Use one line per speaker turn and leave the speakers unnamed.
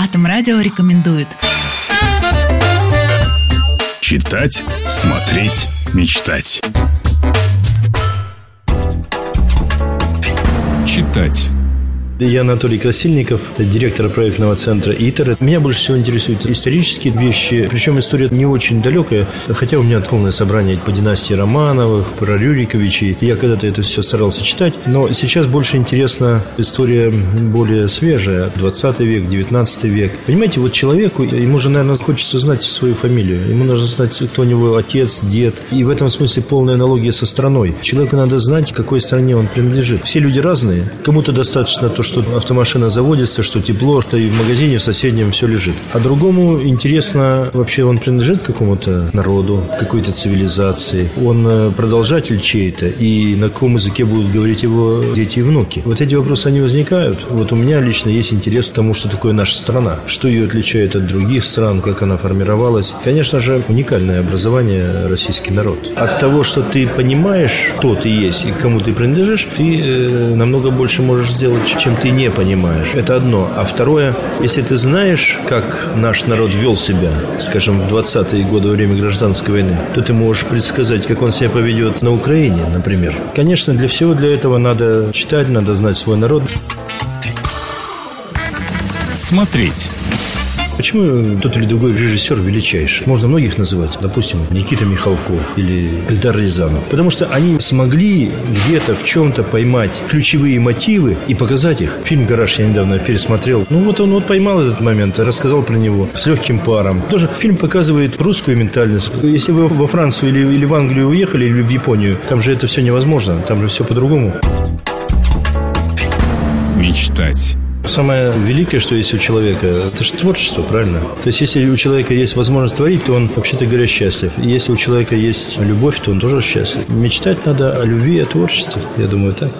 Атом Радио рекомендует.
Читать, смотреть, мечтать.
Я Анатолий Красильников, директор проектного центра ИТЕР. Меня больше всего интересуют исторические вещи, причем история не очень далекая, хотя у меня полное собрание по династии Романовых, про Рюриковичей. Я когда-то это все старался читать, но сейчас больше интересна история более свежая, 20 век, 19 век. Понимаете, вот человеку, ему же, наверное, хочется знать свою фамилию, ему нужно знать, кто у него отец, дед, и в этом смысле полная аналогия со страной. Человеку надо знать, какой стране он принадлежит. Все люди разные, кому-то достаточно то, что автомашина заводится, что тепло, что и в магазине в соседнем все лежит. А другому интересно, вообще он принадлежит какому-то народу, какой-то цивилизации. Он э, продолжатель чей-то, и на каком языке будут говорить его дети и внуки. Вот эти вопросы, они возникают. Вот у меня лично есть интерес к тому, что такое наша страна, что ее отличает от других стран, как она формировалась. Конечно же, уникальное образование российский народ. От того, что ты понимаешь, кто ты есть и кому ты принадлежишь, ты э, намного больше можешь сделать, чем ты не понимаешь. Это одно. А второе, если ты знаешь, как наш народ вел себя, скажем, в 20-е годы во время гражданской войны, то ты можешь предсказать, как он себя поведет на Украине, например. Конечно, для всего для этого надо читать, надо знать свой народ.
Смотреть.
Почему тот или другой режиссер величайший? Можно многих называть. Допустим, Никита Михалков или Эльдар Рязанов. Потому что они смогли где-то в чем-то поймать ключевые мотивы и показать их. Фильм «Гараж» я недавно пересмотрел. Ну вот он вот поймал этот момент, рассказал про него с легким паром. Тоже фильм показывает русскую ментальность. Если вы во Францию или, или в Англию уехали, или в Японию, там же это все невозможно. Там же все по-другому.
Мечтать.
Самое великое, что есть у человека, это же творчество, правильно? То есть, если у человека есть возможность творить, то он, вообще-то говоря, счастлив. И если у человека есть любовь, то он тоже счастлив. Мечтать надо о любви и о творчестве, я думаю, так.